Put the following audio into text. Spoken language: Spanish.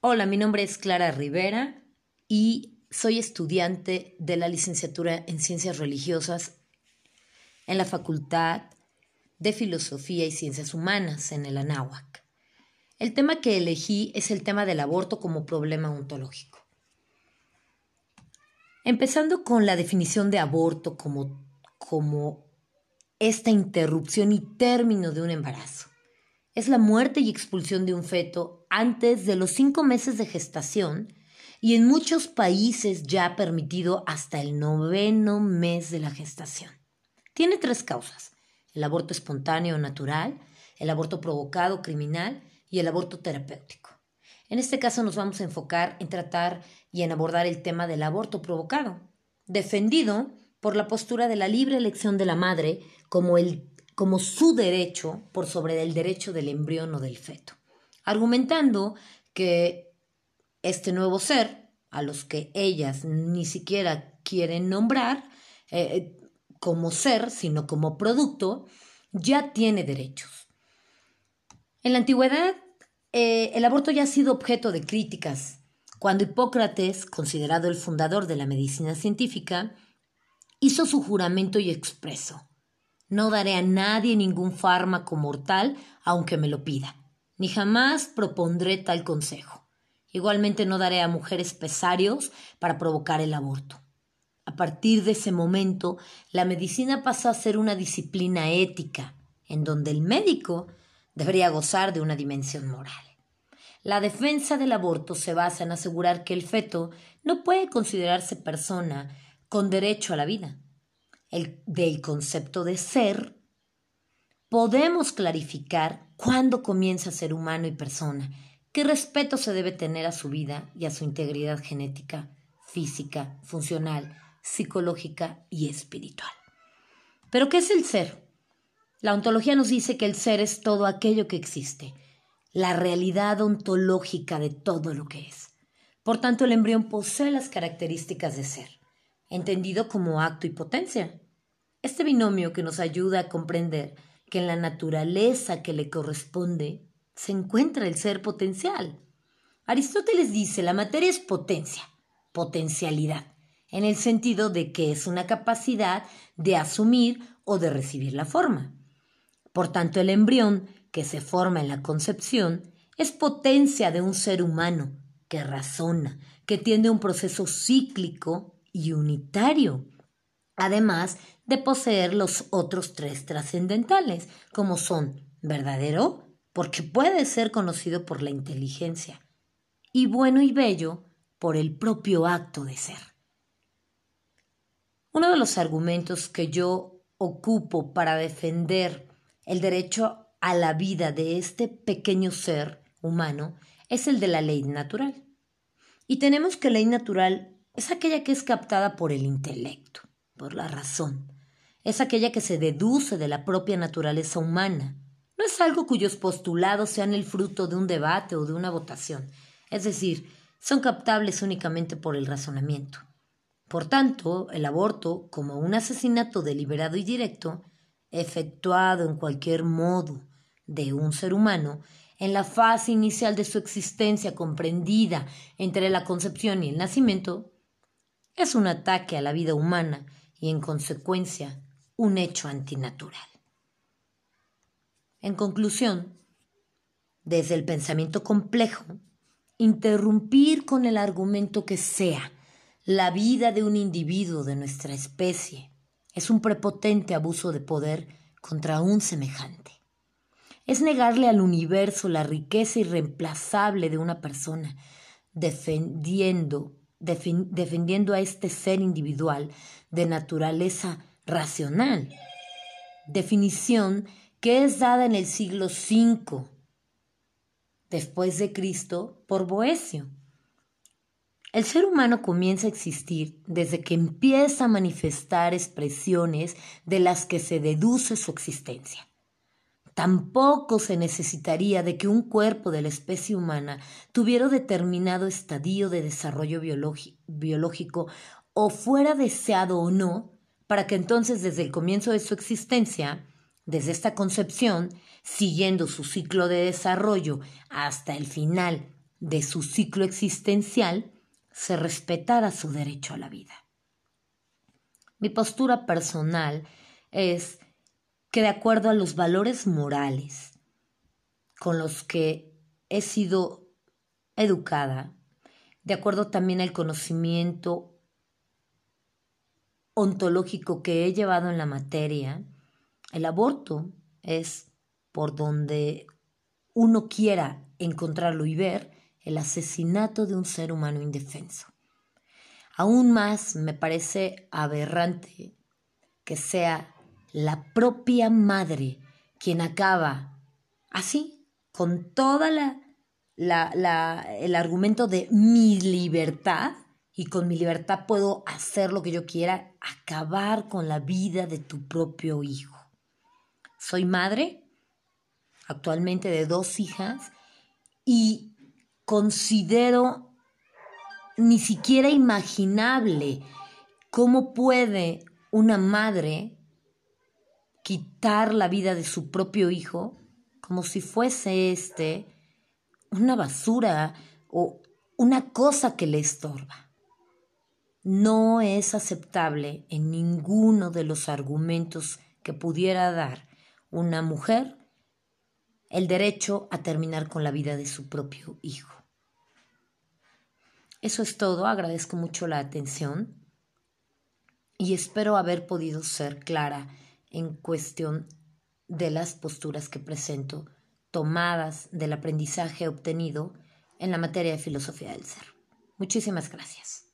Hola, mi nombre es Clara Rivera y soy estudiante de la licenciatura en Ciencias Religiosas en la Facultad de Filosofía y Ciencias Humanas en el Anáhuac. El tema que elegí es el tema del aborto como problema ontológico. Empezando con la definición de aborto como, como esta interrupción y término de un embarazo. Es la muerte y expulsión de un feto antes de los cinco meses de gestación y en muchos países ya permitido hasta el noveno mes de la gestación. Tiene tres causas, el aborto espontáneo natural, el aborto provocado criminal y el aborto terapéutico. En este caso nos vamos a enfocar en tratar y en abordar el tema del aborto provocado, defendido por la postura de la libre elección de la madre como, el, como su derecho por sobre el derecho del embrión o del feto, argumentando que este nuevo ser, a los que ellas ni siquiera quieren nombrar eh, como ser, sino como producto, ya tiene derechos. En la antigüedad, eh, el aborto ya ha sido objeto de críticas. Cuando Hipócrates, considerado el fundador de la medicina científica, hizo su juramento y expreso. No daré a nadie ningún fármaco mortal aunque me lo pida, ni jamás propondré tal consejo. Igualmente no daré a mujeres pesarios para provocar el aborto. A partir de ese momento, la medicina pasó a ser una disciplina ética, en donde el médico debería gozar de una dimensión moral. La defensa del aborto se basa en asegurar que el feto no puede considerarse persona con derecho a la vida. El, del concepto de ser, podemos clarificar cuándo comienza a ser humano y persona, qué respeto se debe tener a su vida y a su integridad genética, física, funcional, psicológica y espiritual. Pero ¿qué es el ser? La ontología nos dice que el ser es todo aquello que existe, la realidad ontológica de todo lo que es. Por tanto, el embrión posee las características de ser entendido como acto y potencia. Este binomio que nos ayuda a comprender que en la naturaleza que le corresponde se encuentra el ser potencial. Aristóteles dice la materia es potencia, potencialidad, en el sentido de que es una capacidad de asumir o de recibir la forma. Por tanto, el embrión que se forma en la concepción es potencia de un ser humano que razona, que tiene un proceso cíclico y unitario, además de poseer los otros tres trascendentales, como son verdadero, porque puede ser conocido por la inteligencia, y bueno y bello por el propio acto de ser. Uno de los argumentos que yo ocupo para defender el derecho a la vida de este pequeño ser humano es el de la ley natural. Y tenemos que ley natural es aquella que es captada por el intelecto, por la razón. Es aquella que se deduce de la propia naturaleza humana. No es algo cuyos postulados sean el fruto de un debate o de una votación. Es decir, son captables únicamente por el razonamiento. Por tanto, el aborto, como un asesinato deliberado y directo, efectuado en cualquier modo de un ser humano, en la fase inicial de su existencia comprendida entre la concepción y el nacimiento, es un ataque a la vida humana y en consecuencia un hecho antinatural. En conclusión, desde el pensamiento complejo, interrumpir con el argumento que sea la vida de un individuo de nuestra especie es un prepotente abuso de poder contra un semejante. Es negarle al universo la riqueza irreemplazable de una persona, defendiendo defendiendo a este ser individual de naturaleza racional, definición que es dada en el siglo V después de Cristo por Boesio. El ser humano comienza a existir desde que empieza a manifestar expresiones de las que se deduce su existencia. Tampoco se necesitaría de que un cuerpo de la especie humana tuviera determinado estadio de desarrollo biológico o fuera deseado o no, para que entonces desde el comienzo de su existencia, desde esta concepción, siguiendo su ciclo de desarrollo hasta el final de su ciclo existencial se respetara su derecho a la vida. Mi postura personal es de acuerdo a los valores morales con los que he sido educada, de acuerdo también al conocimiento ontológico que he llevado en la materia, el aborto es por donde uno quiera encontrarlo y ver el asesinato de un ser humano indefenso. Aún más me parece aberrante que sea la propia madre quien acaba así, con toda la, la, el argumento de mi libertad, y con mi libertad puedo hacer lo que yo quiera, acabar con la vida de tu propio hijo. Soy madre actualmente de dos hijas y considero ni siquiera imaginable cómo puede una madre quitar la vida de su propio hijo como si fuese este una basura o una cosa que le estorba no es aceptable en ninguno de los argumentos que pudiera dar una mujer el derecho a terminar con la vida de su propio hijo. Eso es todo, agradezco mucho la atención y espero haber podido ser clara en cuestión de las posturas que presento tomadas del aprendizaje obtenido en la materia de filosofía del ser. Muchísimas gracias.